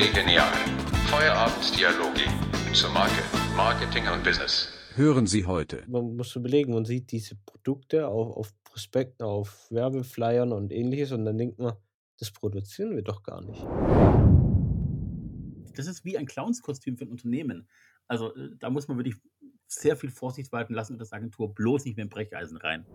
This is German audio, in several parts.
Chili Genial. Feierabenddialoge zur Marke, Marketing und Business. Hören Sie heute. Man muss überlegen, man sieht diese Produkte auf, auf Prospekten, auf Werbeflyern und ähnliches und dann denkt man, das produzieren wir doch gar nicht. Das ist wie ein Clownskostüm für ein Unternehmen. Also äh, da muss man wirklich sehr viel Vorsicht walten lassen und das Agentur bloß nicht mehr im Brecheisen rein.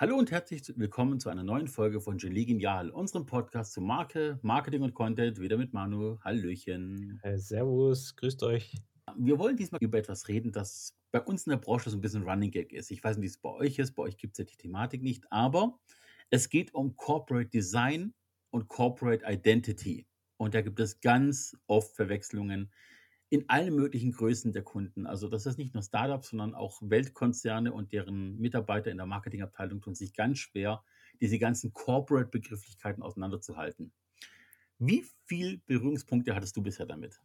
Hallo und herzlich willkommen zu einer neuen Folge von Genie Genial, unserem Podcast zu Marke, Marketing und Content, wieder mit Manu. Hallöchen. Äh, servus, grüßt euch. Wir wollen diesmal über etwas reden, das bei uns in der Branche so ein bisschen Running Gag ist. Ich weiß nicht, wie es bei euch ist, bei euch gibt es ja die Thematik nicht, aber es geht um Corporate Design und Corporate Identity. Und da gibt es ganz oft Verwechslungen in allen möglichen Größen der Kunden. Also das ist nicht nur Startups, sondern auch Weltkonzerne und deren Mitarbeiter in der Marketingabteilung tun sich ganz schwer, diese ganzen Corporate-Begrifflichkeiten auseinanderzuhalten. Wie viele Berührungspunkte hattest du bisher damit?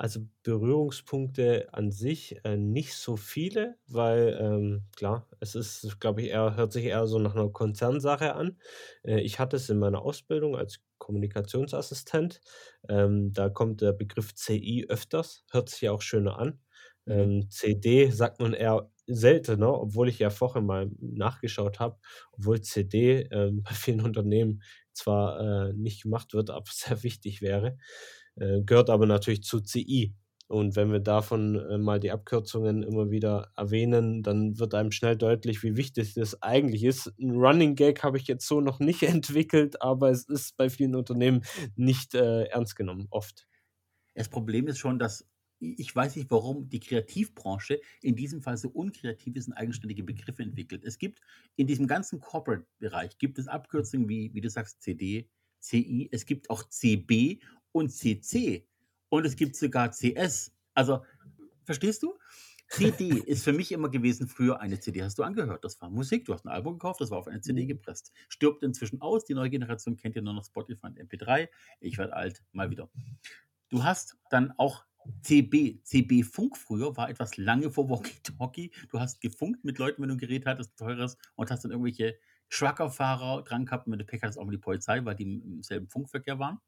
Also Berührungspunkte an sich äh, nicht so viele, weil ähm, klar, es ist, glaube ich, eher, hört sich eher so nach einer Konzernsache an. Äh, ich hatte es in meiner Ausbildung als Kommunikationsassistent. Ähm, da kommt der Begriff CI öfters, hört sich ja auch schöner an. Mhm. Ähm, CD sagt man eher seltener, obwohl ich ja vorher mal nachgeschaut habe, obwohl CD ähm, bei vielen Unternehmen zwar äh, nicht gemacht wird, aber sehr wichtig wäre. Äh, gehört aber natürlich zu CI. Und wenn wir davon äh, mal die Abkürzungen immer wieder erwähnen, dann wird einem schnell deutlich, wie wichtig das eigentlich ist. Ein Running Gag habe ich jetzt so noch nicht entwickelt, aber es ist bei vielen Unternehmen nicht äh, ernst genommen, oft. Das Problem ist schon, dass ich weiß nicht, warum die Kreativbranche in diesem Fall so unkreativ ist und eigenständige Begriffe entwickelt. Es gibt in diesem ganzen Corporate-Bereich gibt es Abkürzungen wie, wie du sagst, CD, CI, es gibt auch CB und CC und es gibt sogar CS. Also, verstehst du? CD ist für mich immer gewesen, früher eine CD hast du angehört. Das war Musik, du hast ein Album gekauft, das war auf eine CD mhm. gepresst. Stirbt inzwischen aus, die neue Generation kennt ja nur noch Spotify und MP3. Ich werde alt, mal wieder. Du hast dann auch CB, CB Funk früher war etwas lange vor Walkie-Talkie. Du hast gefunkt mit Leuten, wenn du ein Gerät hattest, teures, und hast dann irgendwelche Truckerfahrer dran gehabt. Wenn du Pech hattest, auch mal die Polizei, weil die im selben Funkverkehr waren.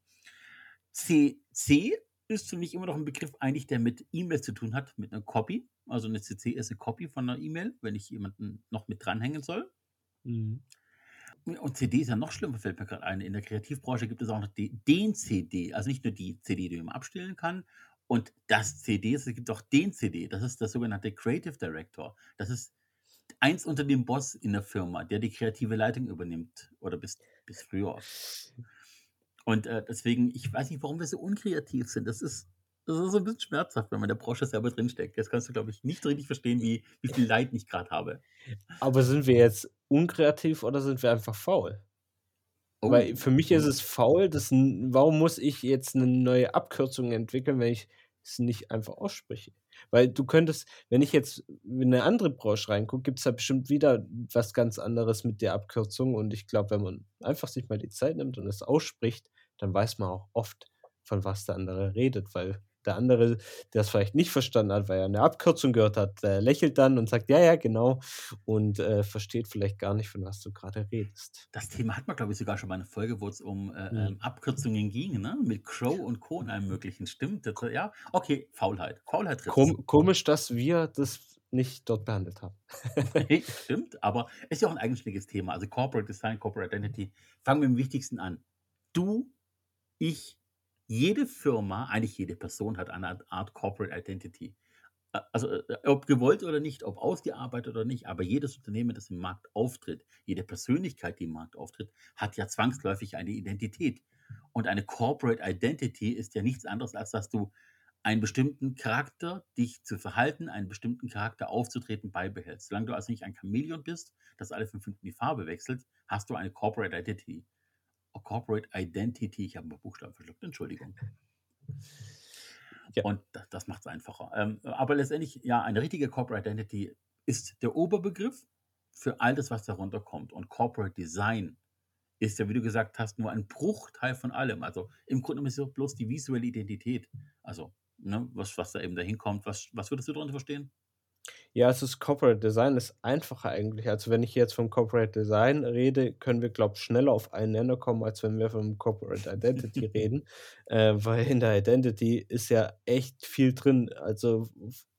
CC ist für mich immer noch ein Begriff eigentlich, der mit E-Mails zu tun hat, mit einer Copy. Also eine CC ist eine Copy von einer E-Mail, wenn ich jemanden noch mit dranhängen soll. Mhm. Und CD ist ja noch schlimmer, fällt mir gerade ein. In der Kreativbranche gibt es auch noch den CD, also nicht nur die CD, die man abstellen kann. Und das CD, es gibt auch den CD, das ist der sogenannte Creative Director. Das ist eins unter dem Boss in der Firma, der die kreative Leitung übernimmt oder bis, bis früher. Und äh, deswegen, ich weiß nicht, warum wir so unkreativ sind. Das ist, das ist so ein bisschen schmerzhaft, wenn man in der Branche selber drinsteckt. Jetzt kannst du, glaube ich, nicht richtig verstehen, wie, wie viel Leid ich gerade habe. Aber sind wir jetzt unkreativ oder sind wir einfach faul? Oh. Weil für mich ist es faul, dass, warum muss ich jetzt eine neue Abkürzung entwickeln, wenn ich es nicht einfach ausspreche? Weil du könntest, wenn ich jetzt in eine andere Branche reingucke, gibt es da bestimmt wieder was ganz anderes mit der Abkürzung. Und ich glaube, wenn man einfach sich mal die Zeit nimmt und es ausspricht, dann weiß man auch oft, von was der andere redet, weil der andere, der es vielleicht nicht verstanden hat, weil er eine Abkürzung gehört hat, der lächelt dann und sagt, ja, ja, genau, und äh, versteht vielleicht gar nicht, von was du gerade redest. Das Thema hat man, glaube ich, sogar schon mal eine Folge, wo es um äh, mhm. Abkürzungen ging, ne? Mit Crow und Co. und allem möglichen. Stimmt. Das, ja, okay, Faulheit. Faulheit Kom Komisch, dass wir das nicht dort behandelt haben. Stimmt, aber ist ja auch ein eigenständiges Thema. Also Corporate Design, Corporate Identity. Fangen wir mit dem Wichtigsten an. Du, ich, jede Firma, eigentlich jede Person hat eine Art Corporate Identity. Also äh, ob gewollt oder nicht, ob ausgearbeitet oder nicht, aber jedes Unternehmen, das im Markt auftritt, jede Persönlichkeit, die im Markt auftritt, hat ja zwangsläufig eine Identität. Und eine Corporate Identity ist ja nichts anderes, als dass du einen bestimmten Charakter, dich zu verhalten, einen bestimmten Charakter aufzutreten, beibehältst. Solange du also nicht ein Chamäleon bist, das alle fünf Minuten die Farbe wechselt, hast du eine Corporate Identity. Corporate Identity. Ich habe ein Buchstaben verschluckt, Entschuldigung. Ja. Und das, das macht es einfacher. Ähm, aber letztendlich, ja, eine richtige Corporate Identity ist der Oberbegriff für all das, was darunter kommt. Und Corporate Design ist ja, wie du gesagt hast, nur ein Bruchteil von allem. Also im Grunde ist es bloß die visuelle Identität. Also, ne, was, was da eben dahin kommt. Was, was würdest du darunter verstehen? Ja, also das Corporate Design ist einfacher eigentlich. Also, wenn ich jetzt vom Corporate Design rede, können wir, glaube ich, schneller auf einen Nenner kommen, als wenn wir vom Corporate Identity reden. Äh, weil in der Identity ist ja echt viel drin. Also,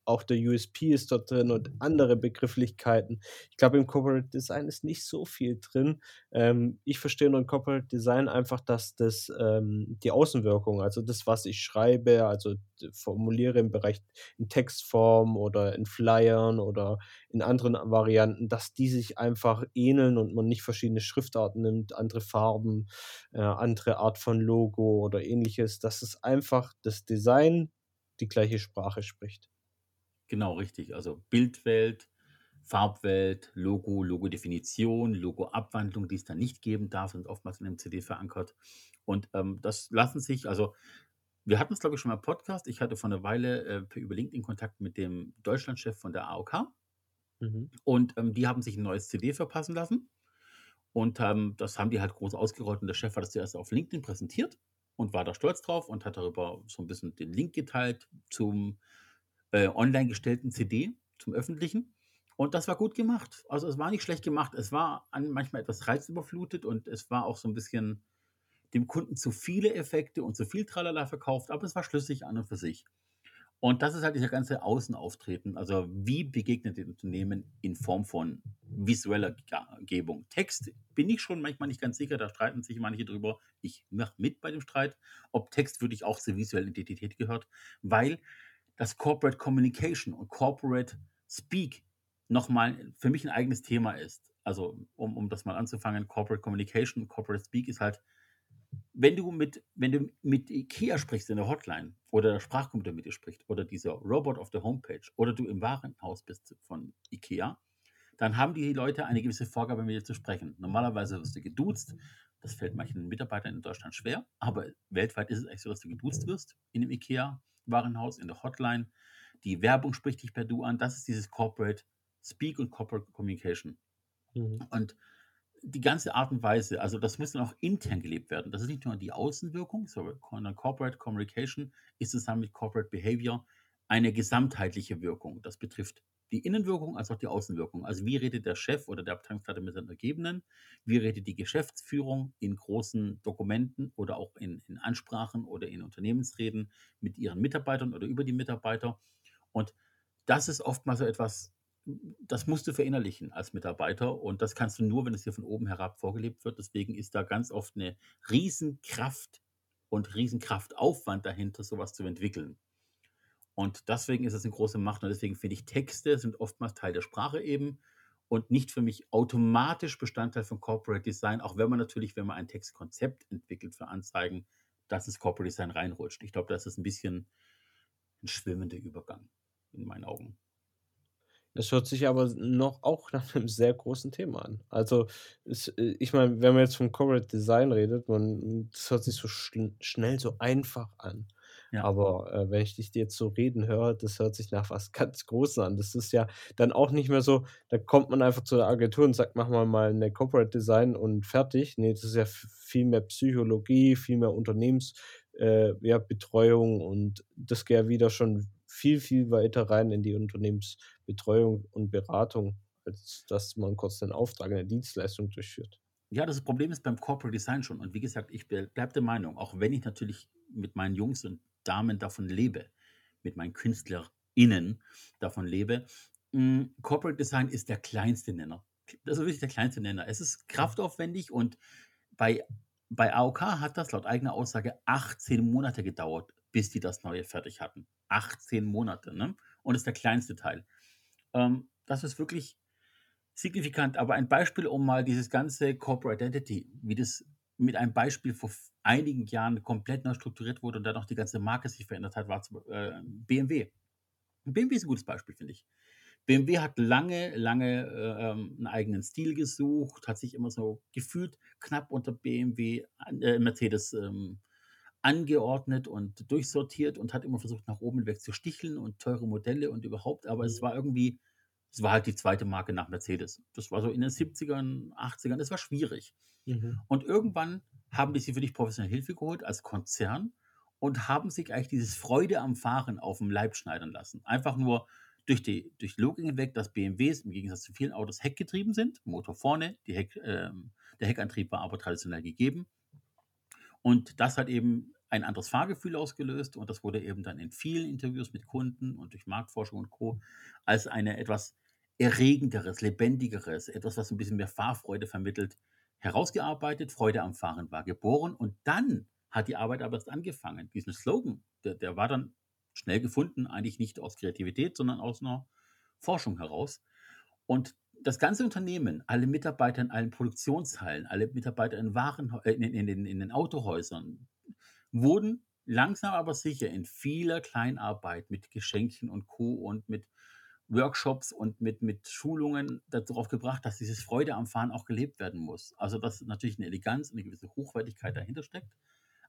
auch der USP ist dort drin und andere Begrifflichkeiten. Ich glaube, im Corporate Design ist nicht so viel drin. Ähm, ich verstehe unter Corporate Design einfach, dass das, ähm die Außenwirkung, also das, was ich schreibe, also formuliere im Bereich in Textform oder in Flyern oder in anderen Varianten, dass die sich einfach ähneln und man nicht verschiedene Schriftarten nimmt, andere Farben, äh, andere Art von Logo oder Ähnliches, dass es einfach das Design die gleiche Sprache spricht. Genau, richtig. Also Bildwelt, Farbwelt, Logo, Logodefinition, Logoabwandlung, die es dann nicht geben darf, sind oftmals in 'nem CD verankert. Und, ähm, das lassen sich also wir hatten es, glaube ich, schon mal im Podcast. Ich hatte vor 'ner Weile, äh, über LinkedIn Kontakt mit dem Deutschlandchef von der AOK Mhm. und, ähm, die haben sich 'n neues CD verpassen lassen und, ähm, das haben die halt groß ausgerollt und der Chef hat das zuerst auf LinkedIn präsentiert und war da stolz drauf und hat darüber so 'n bisschen den Link geteilt zum, äh, online gestellten CD, zum öffentlichen. Und das war gut gemacht. Also, es war nicht schlecht gemacht. Es war an manchmal etwas reizüberflutet und es war auch so 'n bisschen dem Kunden zu viele Effekte und zu viel Tralala verkauft, aber es war schlüssig an und für sich. Und das ist halt dieser ganze Außenauftreten. Also, wie begegnet den Unternehmen in Form von visueller Gebung? Text bin ich schon manchmal nicht ganz sicher, da streiten sich manche drüber. Ich mache mit bei dem Streit, ob Text wirklich auch zur visuellen Identität gehört, weil das Corporate Communication und Corporate Speak noch mal für mich 'n eigenes Thema ist. Also, um um das mal anzufangen, Corporate Communication, Corporate Speak ist halt wenn du mit wenn du mit IKEA sprichst in der Hotline oder der Sprachcomputer mit dir spricht oder dieser Robot auf der Homepage oder du im Warenhaus bist von IKEA, dann haben die Leute eine gewisse Vorgabe, mit dir zu sprechen. Normalerweise wirst du geduzt. Das fällt manchen Mitarbeitern in Deutschland schwer, aber weltweit ist es eigentlich so, dass du geduzt wirst in 'nem IKEA-Warenhaus, in der Hotline. Die Werbung spricht dich per Du an. Das ist dieses Corporate Speak und Corporate Communication. Mhm. Und die ganze Art und Weise also, das muss dann auch intern gelebt werden. Das ist nicht nur die Außenwirkung, sondern Corporate Communication ist zusammen mit Corporate Behavior eine gesamtheitliche Wirkung. Das betrifft die Innenwirkung als auch die Außenwirkung. Also, wie redet der Chef oder der Abteilungsleiter mit seinen Untergebenen? Wie redet die Geschäftsführung in großen Dokumenten oder auch in in Ansprachen oder in Unternehmensreden mit ihren Mitarbeitern oder über die Mitarbeiter? Und das ist oftmals so etwas, das musst du verinnerlichen als Mitarbeiter und das kannst du nur, wenn es dir von oben herab vorgelebt wird. Deswegen ist da ganz oft 'ne Riesenkraft und Riesenkraftaufwand dahinter, so was zu entwickeln. Und deswegen ist es 'ne große Macht und deswegen finde ich, Texte sind oftmals Teil der Sprache eben und nicht für mich automatisch Bestandteil von Corporate Design, auch wenn man natürlich, wenn man ein Textkonzept entwickelt für Anzeigen, dass ins Corporate Design reinrutscht. Ich glaube, das ist 'n bisschen 'n schwimmender Übergang in meinen Augen. Es hört sich aber noch auch nach 'nem sehr großen Thema an. Also, es äh, ich meine, wenn man jetzt vom Corporate Design redet, man das hört sich so schn schnell so einfach an. Ja. Aber, äh, wenn ich dich jetzt so reden höre, das hört sich nach was ganz Großem an. Das ist ja dann auch nicht mehr so, da kommt man einfach zu der Agentur und sagt: „Mach mal mal 'ne Corporate Design und fertig.“ Ne, das ist ja viel mehr Psychologie, viel mehr Unternehmens äh, ja, und das geht ja wieder schon viel, viel weiter rein in die Unternehmensbetreuung und Beratung, als dass man kurz den Auftrag in der Dienstleistung durchführt. Ja, das Problem ist beim Corporate Design schon. Und wie gesagt, ich bl bleibe der Meinung, auch wenn ich natürlich mit meinen Jungs und Damen davon lebe, mit meinen KünstlerInnen davon lebe, hm, Corporate Design ist der kleinste Nenner. Das ist wirklich der kleinste Nenner. Es ist kraftaufwendig und bei bei AOK hat das laut eigener Aussage 18 Monate gedauert, bis die das Neue fertig hatten. 18 Monate, ne? Und ist der kleinste Teil. Ähm, das ist wirklich signifikant. Aber ein Beispiel, um mal dieses ganze Corporate Identity, wie das mit einem Beispiel vor einigen Jahren komplett neu strukturiert wurde und dann auch die ganze Marke sich verändert hat, war äh, BMW. BMW ist 'n gutes Beispiel, finde ich. BMW hat lange, lange, äh, ähm, 'n eigenen Stil gesucht, hat sich immer so gefühlt knapp unter BMW äh, Mercedes, ähm, angeordnet und durchsortiert und hat immer versucht, nach oben hinweg zu sticheln und teure Modelle und überhaupt, aber es Mhm. war irgendwie es war halt die 2. Marke nach Mercedes. Das war so in den 70ern, 80ern, das war schwierig. Mhm. Und irgendwann haben die sich wirklich professionelle Hilfe geholt als Konzern und haben sich eigentlich dieses Freude am Fahren aufm Leib schneidern lassen. Einfach nur durch die, durch Logik hinweg, dass BMWs im Gegensatz zu vielen Autos heckgetrieben sind, Motor vorne, Heck, ähm, der Heckantrieb war aber traditionell gegeben. Und das hat eben ein anderes Fahrgefühl ausgelöst und das wurde eben dann in vielen Interviews mit Kunden und durch Marktforschung und Co. als eine etwas erregenderes, lebendigeres, etwas, was ein bisschen mehr Fahrfreude vermittelt, herausgearbeitet. Freude am Fahren war geboren und dann hat die Arbeit aber erst angefangen. Diesen Slogan, der, der war dann schnell gefunden, eigentlich nicht aus Kreativität, sondern aus einer Forschung heraus. Und das ganze Unternehmen, alle Mitarbeiter in allen Produktionshallen, alle Mitarbeiter in, Waren, äh, in, in, in, in den Autohäusern, wurden langsam aber sicher in vieler Kleinarbeit mit Geschenken und Co. und mit Workshops und mit, mit Schulungen darauf gebracht, dass dieses Freude am Fahren auch gelebt werden muss. Also dass natürlich eine Eleganz und eine gewisse Hochwertigkeit dahinter steckt.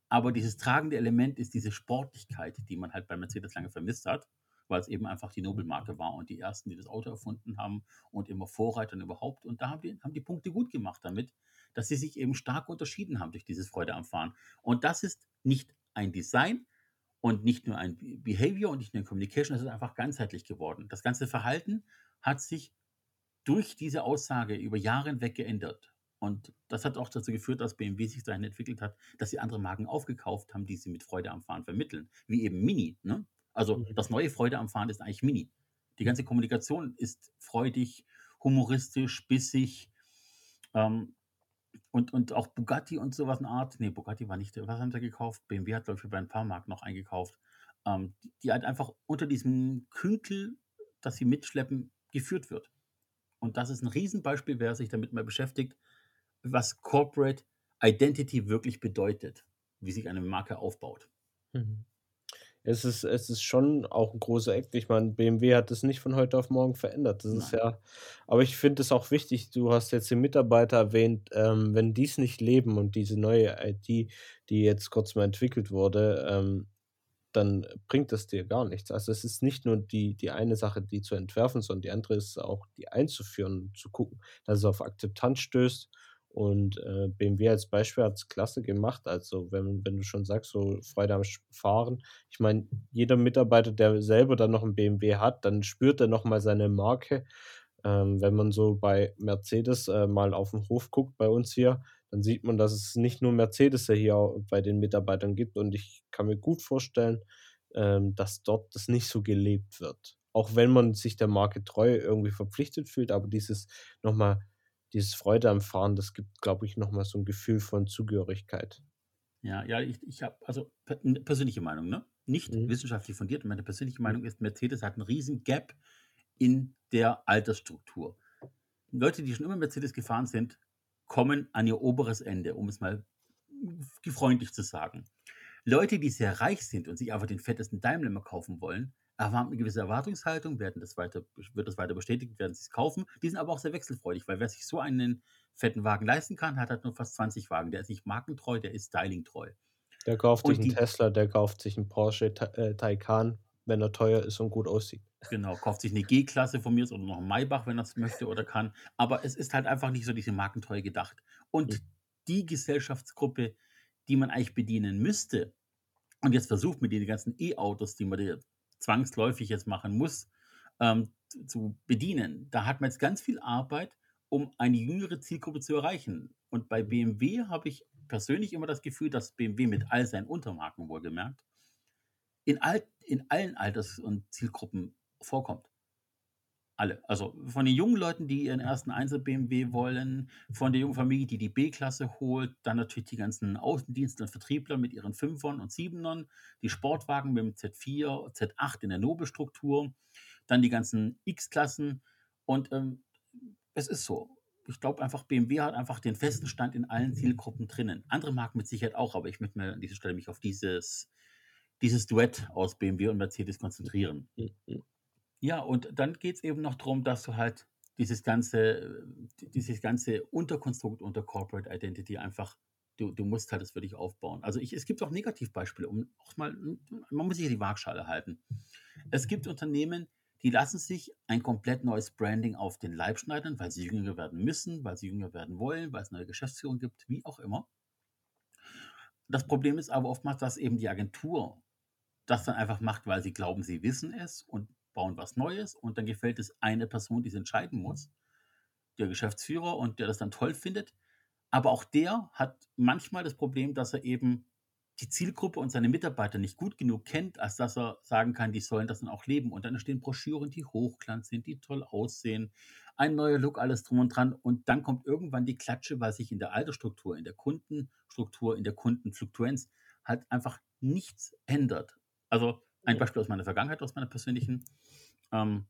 Aber dieses tragende Element ist diese Sportlichkeit, die man halt bei Mercedes lange vermisst hat, weil es eben einfach die Nobelmarke war und die ersten, die das Auto erfunden haben und immer Vorreitern überhaupt. Und da haben die, haben die Punkte gut gemacht damit, dass sie sich eben stark unterschieden haben durch dieses Freude am Fahren. Und das ist nicht ein Design und nicht nur ein Behavior und nicht nur ein Communication, das ist einfach ganzheitlich geworden. Das ganze Verhalten hat sich durch diese Aussage über Jahre hinweg geändert. Und das hat auch dazu geführt, dass BMW sich dahin entwickelt hat, dass sie andere Marken aufgekauft haben, die sie mit Freude am Fahren vermitteln. Wie eben Mini. Ne? Also mhm. das neue Freude am Fahren ist eigentlich Mini. Die ganze Kommunikation ist freudig, humoristisch, bissig. Ähm, und, und auch Bugatti und sowas eine Art. Nee, Bugatti war nicht. Was haben sie gekauft? BMW hat, glaube ich, bei ein paar Marken noch eingekauft. Ähm, die, die halt einfach unter diesem Künkel, das sie mitschleppen, geführt wird. Und das ist ein Riesenbeispiel, wer sich damit mal beschäftigt, was Corporate Identity wirklich bedeutet, wie sich eine Marke aufbaut. Mhm. Es ist, es ist schon auch ein großer Act. Ich meine, BMW hat das nicht von heute auf morgen verändert. Das ist ja, aber ich finde es auch wichtig, du hast jetzt den Mitarbeiter erwähnt, ähm, wenn die es nicht leben und diese neue IT, die jetzt kurz mal entwickelt wurde, ähm, dann bringt das dir gar nichts. Also es ist nicht nur die, die eine Sache, die zu entwerfen, sondern die andere ist auch, die einzuführen, zu gucken, dass es auf Akzeptanz stößt und äh, BMW als Beispiel hat es klasse gemacht. Also, wenn, wenn du schon sagst, so Freude am Fahren. Ich meine, jeder Mitarbeiter, der selber dann noch ein BMW hat, dann spürt er nochmal seine Marke. Ähm, wenn man so bei Mercedes äh, mal auf den Hof guckt bei uns hier, dann sieht man, dass es nicht nur Mercedes hier bei den Mitarbeitern gibt. Und ich kann mir gut vorstellen, ähm, dass dort das nicht so gelebt wird. Auch wenn man sich der Marke treu irgendwie verpflichtet fühlt, aber dieses nochmal dieses Freude am Fahren, das gibt, glaube ich, nochmal so ein Gefühl von Zugehörigkeit. Ja, ja, ich, ich habe, also persönliche Meinung, ne? Nicht mhm. wissenschaftlich fundiert. Meine persönliche mhm. Meinung ist, Mercedes hat einen riesen Gap in der Altersstruktur. Leute, die schon immer Mercedes gefahren sind, kommen an ihr oberes Ende, um es mal freundlich zu sagen. Leute, die sehr reich sind und sich einfach den fettesten Daimler kaufen wollen, haben eine gewisse Erwartungshaltung, werden das weiter, wird das weiter bestätigt, werden sie es kaufen. Die sind aber auch sehr wechselfreudig, weil wer sich so einen fetten Wagen leisten kann, hat halt nur fast 20 Wagen. Der ist nicht markentreu, der ist stylingtreu. Der kauft und sich einen Tesla, der kauft sich einen Porsche äh, Taycan, wenn er teuer ist und gut aussieht. Genau, kauft sich eine G-Klasse von mir oder noch einen Maybach, wenn er es möchte oder kann. Aber es ist halt einfach nicht so diese Markentreue gedacht. Und mhm. die Gesellschaftsgruppe, die man eigentlich bedienen müsste, und jetzt versucht mit den ganzen E-Autos, die man zwangsläufig jetzt machen muss, ähm, zu bedienen. Da hat man jetzt ganz viel Arbeit, um eine jüngere Zielgruppe zu erreichen. Und bei BMW habe ich persönlich immer das Gefühl, dass BMW mit all seinen Untermarken wohlgemerkt in, all, in allen Alters- und Zielgruppen vorkommt alle. Also von den jungen Leuten, die ihren ersten Einzel-BMW wollen, von der jungen Familie, die die B-Klasse holt, dann natürlich die ganzen Außendienste und Vertriebler mit ihren Fünfern und Siebenern, die Sportwagen mit dem Z4, Z8 in der Nobelstruktur, dann die ganzen X-Klassen und ähm, es ist so. Ich glaube einfach, BMW hat einfach den festen Stand in allen Zielgruppen drinnen. Andere Marken mit Sicherheit auch, aber ich möchte mir an dieser Stelle mich auf dieses, dieses Duett aus BMW und Mercedes konzentrieren. Mhm. Ja, und dann geht es eben noch darum, dass du halt dieses ganze, dieses ganze Unterkonstrukt unter Corporate Identity einfach, du, du musst halt das für dich aufbauen. Also ich, es gibt auch Negativbeispiele, um auch mal, man muss sich die Waagschale halten. Es gibt Unternehmen, die lassen sich ein komplett neues Branding auf den Leib schneiden, weil sie jünger werden müssen, weil sie jünger werden wollen, weil es neue Geschäftsführung gibt, wie auch immer. Das Problem ist aber oftmals, dass eben die Agentur das dann einfach macht, weil sie glauben, sie wissen es und bauen was Neues und dann gefällt es einer Person, die es entscheiden muss, der Geschäftsführer und der das dann toll findet. Aber auch der hat manchmal das Problem, dass er eben die Zielgruppe und seine Mitarbeiter nicht gut genug kennt, als dass er sagen kann, die sollen das dann auch leben. Und dann entstehen Broschüren, die hochglanz sind, die toll aussehen, ein neuer Look, alles drum und dran. Und dann kommt irgendwann die Klatsche, weil sich in der Altersstruktur, in der Kundenstruktur, in der Kundenfluktuenz halt einfach nichts ändert. Also ein Beispiel aus meiner Vergangenheit, aus meiner persönlichen. Ähm,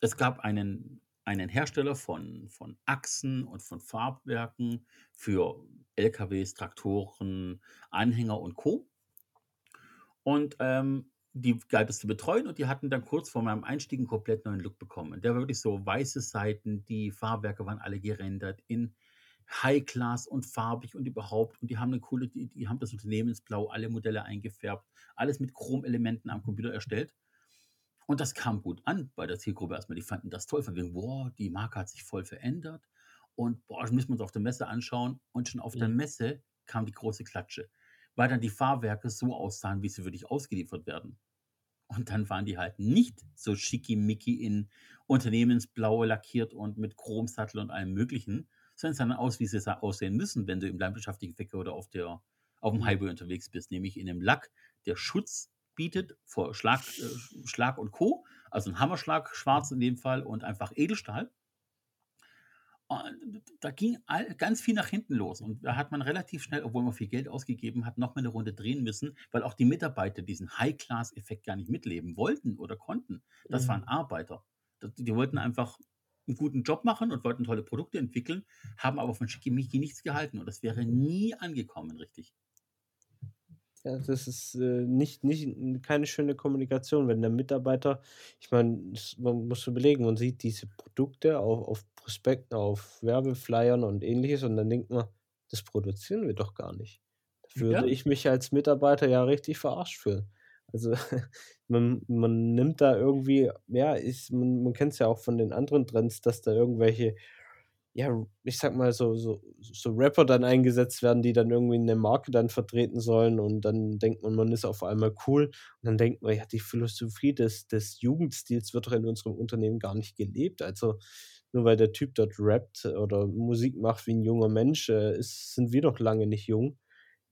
es gab einen, einen Hersteller von, von Achsen und von Farbwerken für LKWs, Traktoren, Anhänger und Co. Und ähm, die galt es zu betreuen und die hatten dann kurz vor meinem Einstieg einen komplett neuen Look bekommen. Der war wirklich so weiße Seiten, die Fahrwerke waren alle gerendert in High-Class und farbig und überhaupt. Und die haben eine coole, die, die haben das Unternehmensblau, alle Modelle eingefärbt, alles mit Chromelementen am Computer erstellt. Und das kam gut an bei der Zielgruppe erstmal. Die fanden das toll, von wegen, boah, die Marke hat sich voll verändert. Und boah, das müssen wir uns auf der Messe anschauen. Und schon auf der Mhm. Messe kam die große Klatsche, weil dann die Fahrwerke so aussahen, wie sie wirklich ausgeliefert werden. Und dann waren die halt nicht so schickimicki in Unternehmensblaue lackiert und mit Chromsattel und allem Möglichen, sondern es sah dann aus, wie sie aussehen müssen, wenn du im landwirtschaftlichen Verkehr oder auf, der, auf dem Mhm. Highway unterwegs bist, nämlich in einem Lack, der Schutz bietet vor Schlag, äh, Schlag und Co., also ein Hammerschlag, schwarz in dem Fall und einfach Edelstahl. Und da ging all, ganz viel nach hinten los. Und da hat man relativ schnell, obwohl man viel Geld ausgegeben hat, nochmal eine Runde drehen müssen, weil auch die Mitarbeiter diesen High-Class-Effekt gar nicht mitleben wollten oder konnten. Das Mhm. waren Arbeiter. Die wollten einfach einen guten Job machen und wollten tolle Produkte entwickeln, haben aber von Schickimicki nichts gehalten. Und das wäre nie angekommen, richtig. Ja, das ist äh, nicht, nicht keine schöne Kommunikation, wenn der Mitarbeiter, ich meine, man muss überlegen, man sieht diese Produkte auf, auf Prospekten, auf Werbeflyern und ähnliches und dann denkt man, das produzieren wir doch gar nicht. Da würde Ja, ich mich als Mitarbeiter ja richtig verarscht fühlen. Also man, man nimmt da irgendwie, ja, ist, man, man kennt es ja auch von den anderen Trends, dass da irgendwelche ja, ich sag mal, so so so Rapper dann eingesetzt werden, die dann irgendwie 'ne Marke dann vertreten sollen und dann denkt man, man ist auf einmal cool und dann denkt man: „Ja, die Philosophie des des Jugendstils wird doch in unserem Unternehmen gar nicht gelebt.“ Also, nur weil der Typ dort rappt oder Musik macht wie 'n junger Mensch, äh, ist sind wir doch lange nicht jung.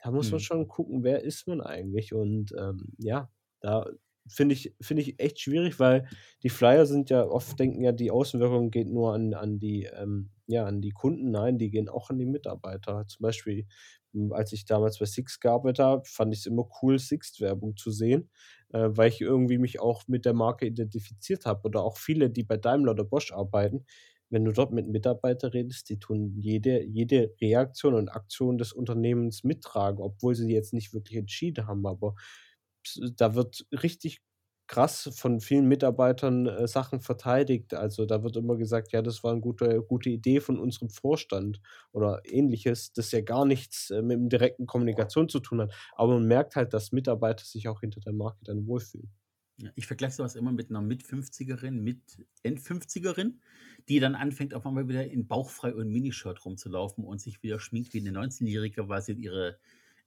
Da muss man hm. schon gucken, wer ist man eigentlich? Und, ähm, ja, da finde ich finde ich echt schwierig, weil die Flyer sind ja oft denken ja, die Außenwirkung geht nur an an die, ähm ja, an die Kunden. Nein, die gehen auch an die Mitarbeiter. Zum Beispiel, hm, als ich damals bei Sixt gearbeitet habe, fand ich's immer cool, Sixt-Werbung zu sehen, äh, weil ich irgendwie mich auch mit der Marke identifiziert habe oder auch viele, die bei Daimler oder Bosch arbeiten. Wenn du dort mit Mitarbeitern redest, die tun jede jede Reaktion und Aktion des Unternehmens mittragen, obwohl sie jetzt nicht wirklich entschieden haben, aber da wird richtig krass von vielen Mitarbeitern, äh, Sachen verteidigt. Also, da wird immer gesagt: „Ja, das war 'n gute gute Idee von unserem Vorstand“ oder Ähnliches, das ja gar nichts, äh, mit 'm direkten Kommunikation zu tun hat. Aber man merkt halt, dass Mitarbeiter sich auch hinter der Marke dann wohlfühlen. Ich vergleiche sowas immer mit einer Mit-50erin, Mit-End-50erin, die dann anfängt, auf einmal wieder in bauchfrei und Minishirt rumzulaufen und sich wieder schminkt wie eine 19-Jährige, weil sie ihre,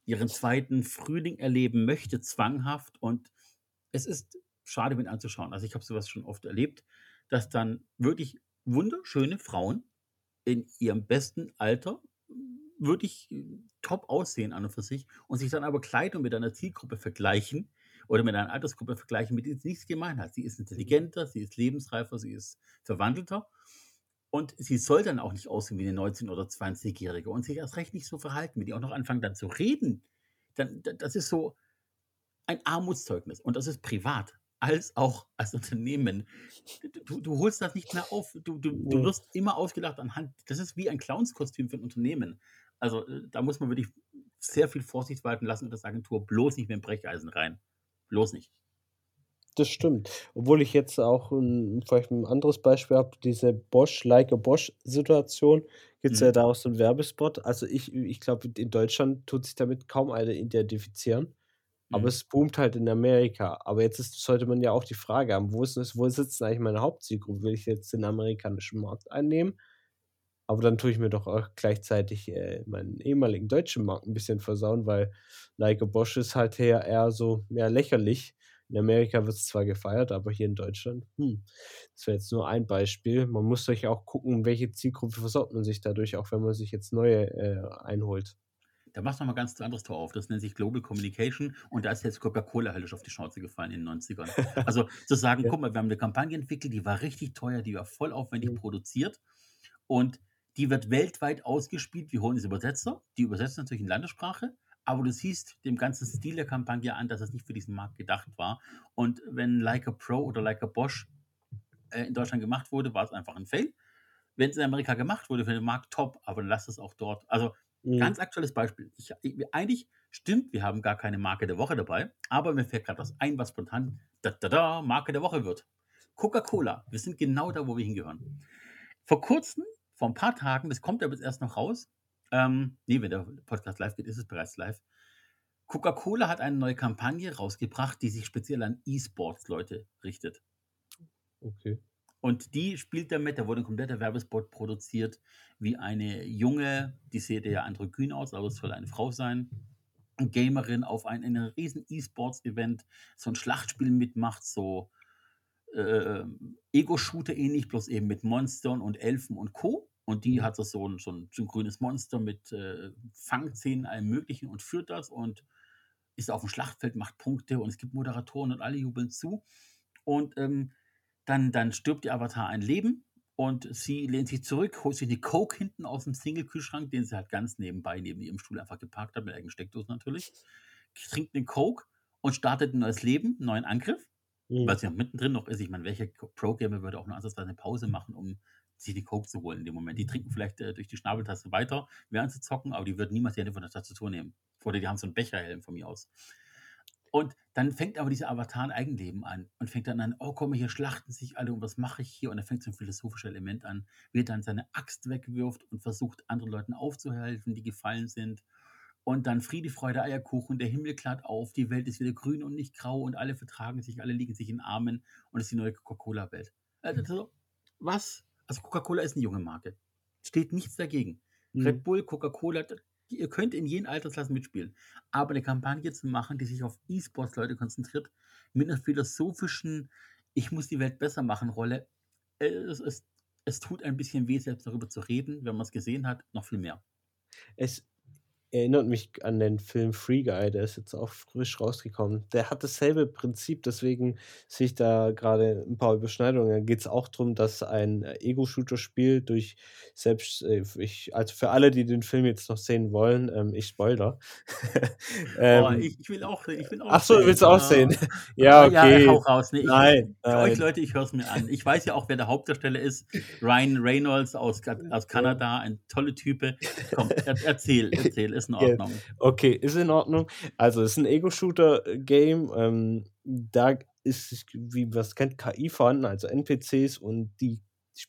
ihren zweiten Frühling erleben möchte, zwanghaft. Und es ist schade mit anzuschauen. Also ich habe sowas schon oft erlebt, dass dann wirklich wunderschöne Frauen in ihrem besten Alter wirklich äh, top aussehen an und für sich und sich dann aber Kleidung mit einer Zielgruppe vergleichen oder mit einer Altersgruppe vergleichen, mit der sie nichts gemein hat. Sie ist intelligenter, sie ist lebensreifer, sie ist verwandelter und sie soll dann auch nicht aussehen wie eine 19- oder 20-Jährige und sich erst recht nicht so verhalten, wenn die auch noch anfangen dann zu reden. Dann, da- das ist so ein Armutszeugnis und das ist privat als auch als Unternehmen. Du, du holst das nicht mehr auf. Du, du, du wirst immer ausgelacht anhand. Das ist wie ein Clownskostüm für ein Unternehmen. Also äh, da muss man wirklich sehr viel Vorsicht walten lassen und das Agentur bloß nicht mit dem Brecheisen rein. Bloß nicht. Das stimmt. Obwohl ich jetzt auch 'n vielleicht 'n anderes Beispiel habe, diese Bosch Like a Bosch Situation, gibt's ja Mhm. da auch so 'n Werbespot. Also, ich ich glaube, in Deutschland tut sich damit kaum einer identifizieren, aber Mhm. es boomt halt in Amerika. Aber jetzt ist sollte man ja auch die Frage haben: „Wo ist es wo sitzt eigentlich meine Hauptzielgruppe? Will ich jetzt den amerikanischen Markt einnehmen?“ Aber dann tue ich mir doch auch gleichzeitig, äh, meinen ehemaligen deutschen Markt 'n bisschen versauen, weil Like a Bosch ist halt eher eher so, ja, lächerlich. In Amerika wird es zwar gefeiert, aber hier in Deutschland, hm, das wäre jetzt nur ein Beispiel. Man muss sich auch gucken, welche Zielgruppe versorgt man sich dadurch, auch wenn man sich jetzt neue äh, einholt. Da machst du noch mal ganz anderes Tor auf. Das nennt sich Global Communication und da ist jetzt Coca-Cola höllisch auf die Schnauze gefallen in den 90ern. Also zu sagen, Ja. guck mal, wir haben eine Kampagne entwickelt, die war richtig teuer, die war voll aufwendig Mhm. produziert und die wird weltweit ausgespielt. Wir holen jetzt Übersetzer, die übersetzen natürlich in Landessprache, aber du siehst dem ganzen Stil der Kampagne an, dass es nicht für diesen Markt gedacht war. Und wenn Leica Pro oder Leica Bosch äh, in Deutschland gemacht wurde, war es einfach ein Fail. Wenn es in Amerika gemacht wurde für den Markt, top, aber dann lass es auch dort. Also Mhm. Ganz aktuelles Beispiel. Ich, ich, eigentlich stimmt, wir haben gar keine Marke der Woche dabei, aber mir fällt gerade was ein, was spontan da, da, da, Marke der Woche wird. Coca-Cola. Wir sind genau da, wo wir hingehören. Vor kurzem, vor ein paar Tagen, das kommt aber jetzt erst noch raus. Ähm, nee, wenn der Podcast live geht, ist es bereits live. Coca-Cola hat eine neue Kampagne rausgebracht, die sich speziell an E-Sports-Leute richtet. Okay. Und die spielt damit, da wurde ein kompletter Werbespot produziert, wie eine junge, die sieht ja androgyn aus, aber es soll eine Frau sein, Gamerin auf ein, einem riesen E-Sports-Event so ein Schlachtspiel mitmacht, so äh, Ego-Shooter ähnlich, bloß eben mit Monstern und Elfen und Co. Und die Mhm. hat so so ein, so ein, so ein grünes Monster mit äh, Fangzähnen, allem möglichen und führt das und ist auf dem Schlachtfeld, macht Punkte und es gibt Moderatoren und alle jubeln zu. Und ähm, dann, dann stirbt die Avatar ein Leben und sie lehnt sich zurück, holt sich eine Coke hinten aus dem Single-Kühlschrank, den sie halt ganz nebenbei neben ihrem Stuhl einfach geparkt hat, mit eigenen Steckdosen natürlich. Trinkt den Coke und startet ein neues Leben, einen neuen Angriff, Mhm. sie noch mittendrin noch ist. Ich meine, welcher Pro-Gamer würde auch nur ansatzweise eine Pause machen, um sich die Coke zu holen in dem Moment? Die trinken vielleicht äh, durch die Schnabeltaste weiter, während sie zocken, aber die würden niemals die Hände von der Tastatur nehmen. Oder die haben so einen Becherhelm von mir aus. Und dann fängt aber dieser Avatar ein Eigenleben an und fängt dann an, oh komm, hier schlachten sich alle und was mache ich hier? Und dann fängt so ein philosophisches Element an, wie er dann seine Axt wegwirft und versucht, anderen Leuten aufzuhelfen, die gefallen sind. Und dann Friede, Freude, Eierkuchen, der Himmel klart auf, die Welt ist wieder grün und nicht grau und alle vertragen sich, alle liegen sich in Armen und es ist die neue Coca-Cola-Welt. Also, so, was? Also Coca-Cola ist eine junge Marke. Steht nichts dagegen. Mhm. Red Bull, Coca-Cola, ihr könnt in jeden Altersklassen mitspielen. Aber eine Kampagne zu machen, die sich auf E-Sports-Leute konzentriert, mit einer philosophischen, ich muss die Welt besser machen Rolle, es, es, es tut ein bisschen weh, selbst darüber zu reden, wenn man es gesehen hat, noch viel mehr. Es erinnert mich an den Film Free Guy, der ist jetzt auch frisch rausgekommen. Der hat dasselbe Prinzip, deswegen sehe ich da gerade ein paar Überschneidungen. Da geht es auch darum, dass ein Ego-Shooter-Spiel durch selbst, äh, ich, also für alle, die den Film jetzt noch sehen wollen, ähm, ich spoiler. Oh, ähm, ich, ich will auch, ich will auch ach so, sehen. willst du auch Ah. sehen? ja, Ja, okay. hau raus. Nee, ich, Nein, für euch. Leute, ich höre es mir an. Ich weiß ja auch, wer der Hauptdarsteller ist. Ryan Reynolds aus, aus Kanada, ein tolle Type. Komm, er, erzähl, erzähl, ist in Ordnung. Okay, ist in Ordnung. Also, es ist ein Ego-Shooter-Game. Ähm, da ist, wie man es kennt, KI vorhanden, also NPCs und die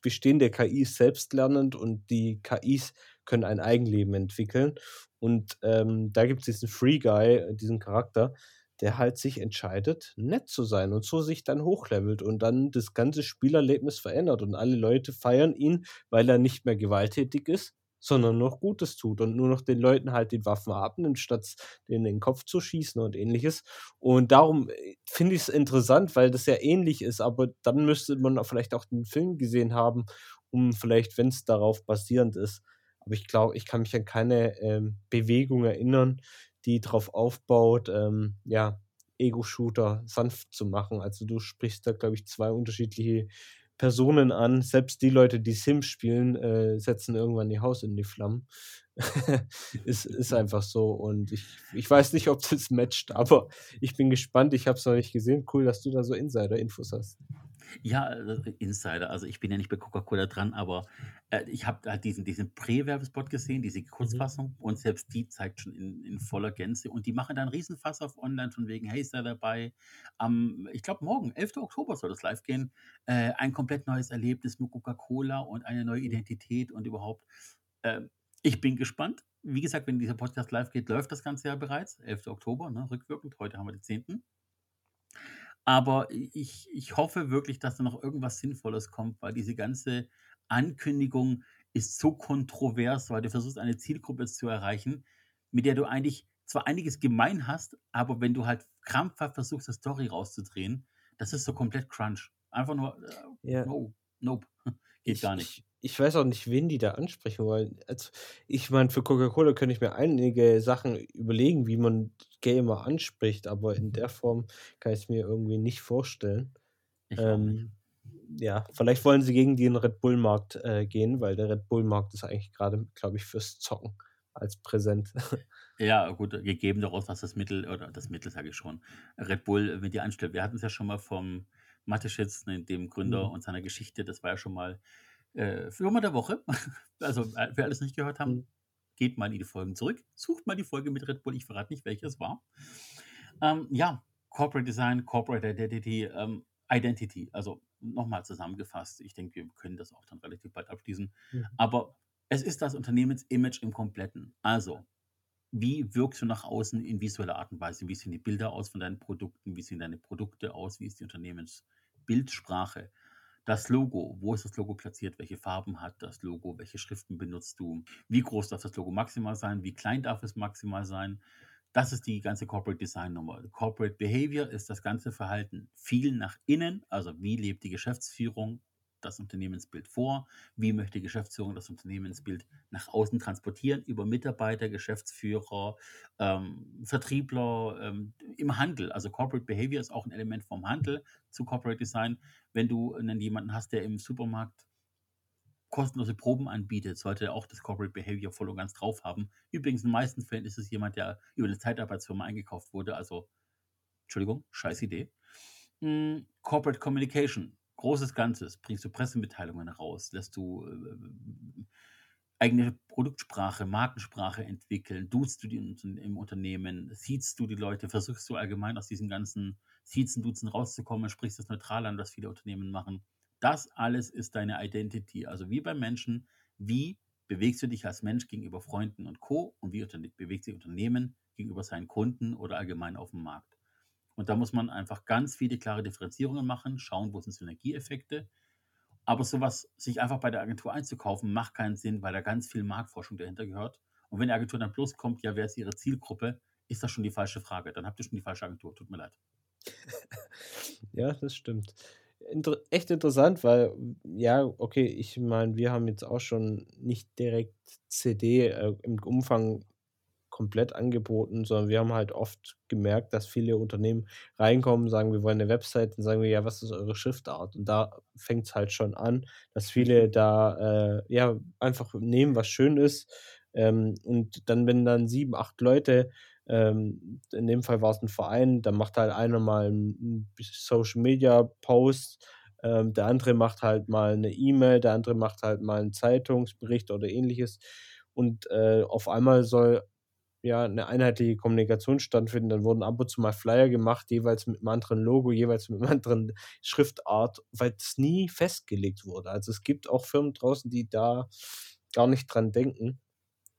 bestehende KI ist selbstlernend und die KIs können ein Eigenleben entwickeln. Und ähm, da gibt es diesen Free Guy, äh, diesen Charakter, der halt sich entscheidet, nett zu sein und so sich dann hochlevelt und dann das ganze Spielerlebnis verändert und alle Leute feiern ihn, weil er nicht mehr gewalttätig ist, sondern noch Gutes tut und nur noch den Leuten halt die Waffen abnimmt, statt denen in den Kopf zu schießen und ähnliches. Und darum äh, finde ich es interessant, weil das ja ähnlich ist, aber dann müsste man vielleicht auch den Film gesehen haben, um vielleicht, wenn es darauf basierend ist. Aber ich glaube, ich kann mich an keine ähm, Bewegung erinnern, die darauf aufbaut, ähm, ja, Ego-Shooter sanft zu machen. Also du sprichst da, glaube ich, zwei unterschiedliche Personen an. Selbst die Leute, die Sims spielen, äh, setzen irgendwann ihr Haus in die Flammen. ist, ist einfach so. Und ich, ich weiß nicht, ob das matcht, aber ich bin gespannt. Ich habe es noch nicht gesehen. Cool, dass du da so Insider-Infos hast. Ja, äh, Insider. Also ich bin ja nicht bei Coca-Cola dran, aber äh, ich habe halt diesen, diesen Prä-Werbespot gesehen, diese Mhm. Kurzfassung und selbst die zeigt schon in, in voller Gänze und die machen dann einen Riesenfass auf online von wegen, hey, ist da dabei? Am, ich glaube morgen, 11. Oktober soll das live gehen. Äh, ein komplett neues Erlebnis mit Coca-Cola und eine neue Identität und überhaupt. Äh, ich bin gespannt. Wie gesagt, wenn dieser Podcast live geht, läuft das Ganze ja bereits. 11. Oktober, ne, rückwirkend. Heute haben wir den 10. Aber ich, ich hoffe wirklich, dass da noch irgendwas Sinnvolles kommt, weil diese ganze Ankündigung ist so kontrovers, weil du versuchst, eine Zielgruppe zu erreichen, mit der du eigentlich zwar einiges gemein hast, aber wenn du halt krampfhaft versuchst, eine Story rauszudrehen, das ist so komplett Crunch. Einfach nur, äh, Ja. no, nope, geht Ich gar nicht. Ich ich weiß auch nicht, wen die da ansprechen wollen. Also, ich meine, für Coca-Cola könnte ich mir einige Sachen überlegen, wie man Gamer anspricht, aber in der Form kann ich's mir irgendwie nicht vorstellen. Ich. Ähm, ja, vielleicht wollen sie gegen den Red Bull-Markt, äh, gehen, weil der Red Bull-Markt ist eigentlich grade, glaube ich, fürs Zocken als präsent. Ja, gut, gegeben daraus, dass das Mittel oder das Mittel sage ich schon, Red Bull mit dir anstellt. Wir hatten's ja schon mal vom Mateschitz, ne, dem Gründer Mhm. und seiner Geschichte. Das war ja schon mal, äh, Firma der Woche. Also, äh, wer alles nicht gehört haben, Mhm. geht mal in die Folgen zurück. Sucht mal die Folge mit Red Bull. Ich verrate nicht, welche es war. Ähm, ja, Corporate Design, Corporate Identity, ähm, Identity. Also, nochmal zusammengefasst. Ich denke, wir können das auch dann relativ bald abschließen. Mhm. Aber es ist das Unternehmensimage im Kompletten. Also, wie wirkst du nach außen in visueller Art und Weise? Wie sehen die Bilder aus von deinen Produkten? Wie sehen deine Produkte aus? Wie ist die Unternehmensbildsprache? Das Logo, wo ist das Logo platziert? Welche Farben hat das Logo? Welche Schriften benutzt du? Wie groß darf das Logo maximal sein? Wie klein darf es maximal sein? Das ist die ganze Corporate Design Nummer. Corporate Behavior ist das ganze Verhalten viel nach innen, also wie lebt die Geschäftsführung das Unternehmensbild vor? Wie möchte Geschäftsführung das Unternehmensbild nach außen transportieren über Mitarbeiter, Geschäftsführer, ähm, Vertriebler ähm, im Handel? Also Corporate Behavior ist auch ein Element vom Handel zu Corporate Design. Wenn du einen jemanden hast, der im Supermarkt kostenlose Proben anbietet, sollte er auch das Corporate Behavior voll und ganz drauf haben. Übrigens, in den meisten Fällen ist es jemand, der über eine Zeitarbeitsfirma eingekauft wurde. Also, Entschuldigung, scheiß Idee. Hm, Corporate Communication, großes Ganzes. Bringst du Pressemitteilungen raus? Lässt du äh, eigene Produktsprache, Markensprache entwickeln? Duzt du die im Unternehmen? Siehst du die Leute? Versuchst du allgemein aus diesen ganzen Siezen, Duzen rauszukommen? Sprichst das neutral an, was viele Unternehmen machen? Das alles ist deine Identity. Also wie beim Menschen, wie bewegst du dich als Mensch gegenüber Freunden und Co. und wie bewegt sich Unternehmen gegenüber seinen Kunden oder allgemein auf dem Markt. Und da muss man einfach ganz viele klare Differenzierungen machen, schauen, wo sind Synergieeffekte. Aber sowas, sich einfach bei der Agentur einzukaufen, macht keinen Sinn, weil da ganz viel Marktforschung dahinter gehört. Und wenn die Agentur dann bloß kommt, ja, wer ist ihre Zielgruppe, ist das schon die falsche Frage. Dann habt ihr schon die falsche Agentur. Tut mir leid. Ja, das stimmt. Inter echt interessant, weil, ja, okay, ich meine, wir haben jetzt auch schon nicht direkt CD, äh, im Umfang komplett angeboten, sondern wir haben halt oft gemerkt, dass viele Unternehmen reinkommen, sagen: „Wir wollen 'ne Website“, dann sagen wir: „Ja, was ist eure Schriftart?“ Und da fängt's halt schon an, dass viele da, äh, ja, einfach nehmen, was schön ist. Ähm, und dann, wenn dann 7, 8 Leute ähm, in dem Fall war's 'n Verein, dann macht halt einer mal 'n 'n Social-Media-Post, ähm, der andere macht halt mal 'ne E-Mail, der andere macht halt mal 'n Zeitungsbericht oder Ähnliches. Und, äh, auf einmal soll, ja, 'ne einheitliche Kommunikation stattfinden. Dann wurden ab und zu mal Flyer gemacht, jeweils mit 'nem anderen Logo, jeweils mit 'nem anderen Schriftart, weil's nie festgelegt wurde. Also, es gibt auch Firmen draußen, die da gar nicht dran denken.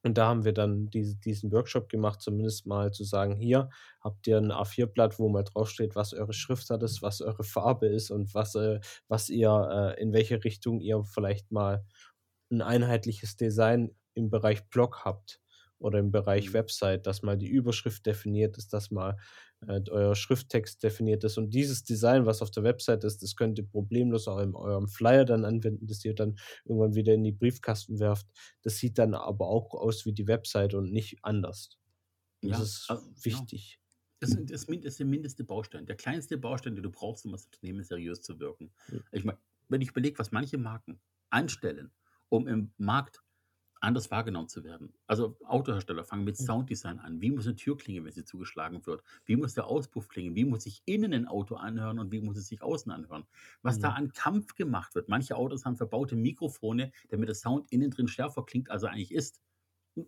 Und da haben wir dann diese diesen Workshop gemacht, zumindest mal zu sagen: „Hier habt ihr 'n A4-Blatt, wo mal draufsteht, was eure Schriftart ist, was eure Farbe ist und was, äh was ihr äh, in welche Richtung ihr vielleicht mal 'n einheitliches Design im Bereich Blog habt oder im Bereich Mhm. Website, dass mal die Überschrift definiert ist, dass mal, äh, euer Schrifttext definiert ist. Und dieses Design, was auf der Website ist, das könnt ihr problemlos auch in eurem Flyer dann anwenden, das ihr dann irgendwann wieder in die Briefkasten werft. Das sieht dann aber auch aus wie die Website und nicht anders. Und das Ja, ist äh, genau. wichtig. Das sind das min ist der mindeste Baustein. Der kleinste Baustein, den du brauchst, um als Unternehmen seriös zu wirken. Mhm. Ich meine, wenn ich überlege, was manche Marken anstellen, um im Markt anders wahrgenommen zu werden. Also, Autohersteller fangen mit Mhm. Sounddesign an. Wie muss 'ne Tür klingen, wenn sie zugeschlagen wird? Wie muss der Auspuff klingen? Wie muss sich innen 'n Auto anhören und wie muss es sich außen anhören? Was da Mhm. an Kampf gemacht wird. Manche Autos haben verbaute Mikrofone, damit der Sound innen drin schärfer klingt, als er eigentlich ist.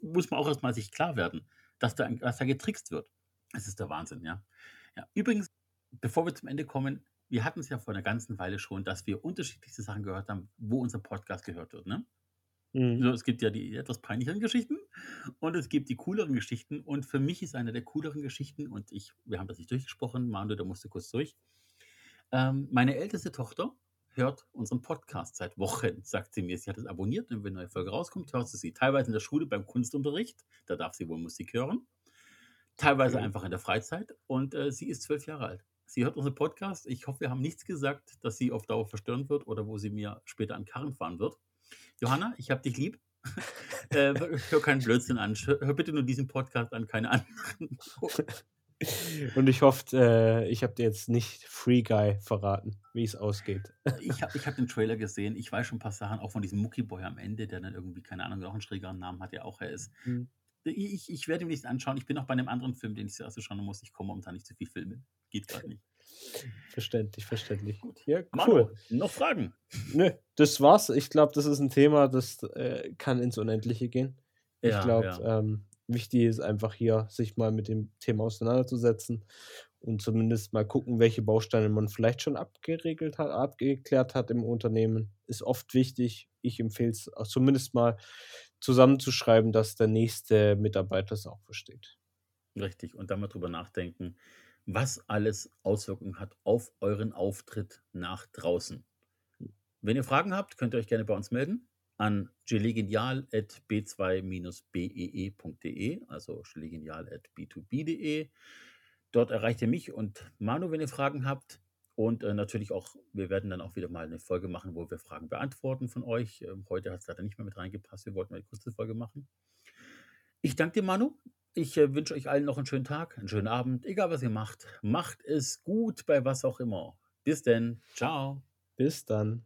Muss man auch erst mal sich klar werden, dass da dass da getrickst wird. Es ist der Wahnsinn, ja. Ja, übrigens, bevor wir zum Ende kommen, wir hatten's ja vor 'ner ganzen Weile schon, dass wir unterschiedlichste Sachen gehört haben, wo unser Podcast gehört wird, ne? Mhm. So, es gibt ja die etwas peinlicheren Geschichten und es gibt die cooleren Geschichten. Und für mich ist eine der cooleren Geschichten und ich wir haben das nicht durchgesprochen, Manuel, da musst du kurz durch. Ähm, meine älteste Tochter hört unseren Podcast seit Wochen, sagt sie mir. Sie hat es abonniert und wenn 'ne neue Folge rauskommt, hört sie sie. Teilweise in der Schule beim Kunstunterricht, da darf sie wohl Musik hören. teilweise Okay. einfach in der Freizeit und, äh, sie ist 12 Jahre alt. Sie hört unseren Podcast. Ich hoffe, wir haben nichts gesagt, das sie auf Dauer verstören wird oder wo sie mir später an Karren fahren wird. Johanna, ich habe dich lieb. Äh, hör keinen Blödsinn an. Hör bitte nur diesen Podcast an, keine anderen. Und ich hoffe, äh, ich habe dir jetzt nicht Free Guy verraten, wie es ausgeht. Ich habe ich habe den Trailer gesehen. Ich weiß schon ein paar Sachen, auch von diesem Mucki Boy am Ende, der dann irgendwie, keine Ahnung, auch einen schrägeren Namen hat, der auch er ist. Mhm. Ich ich werde ihn nicht anschauen. Ich bin auch bei einem anderen Film, den ich zuerst schauen muss. Ich komme momentan nicht zu viel Filme. Geht grad nicht. Verständlich, verständlich. Gut. Ja, Manu, cool. noch Fragen? Nö, das war's. Ich glaube, das ist ein Thema, das, äh, kann ins Unendliche gehen. Ich Ja, glaube, ja. ähm, wichtig ist einfach hier, sich mal mit dem Thema auseinanderzusetzen und zumindest mal gucken, welche Bausteine man vielleicht schon abgeregelt hat abgeklärt hat im Unternehmen. Ist oft wichtig. Ich empfehle es zumindest mal zusammenzuschreiben, dass der nächste Mitarbeiter es auch versteht. Richtig. Und dann mal drüber nachdenken, was alles Auswirkungen hat auf euren Auftritt nach draußen. Wenn ihr Fragen habt, könnt ihr euch gerne bei uns melden an gelegenial@b2-bee.de, also gelegenial@b2b.de. Dort erreicht ihr mich und Manu, wenn ihr Fragen habt. Und, äh, natürlich auch wir werden dann auch wieder mal eine Folge machen, wo wir Fragen beantworten von euch. Ähm, heute hat's leider nicht mehr mit reingepasst. Wir wollten eine kurze Folge machen. Ich danke dir, Manu. Ich, äh, wünsche euch allen noch einen schönen Tag, einen schönen Abend, egal was ihr macht. Macht es gut bei was auch immer. Bis denn. Ciao. Bis dann.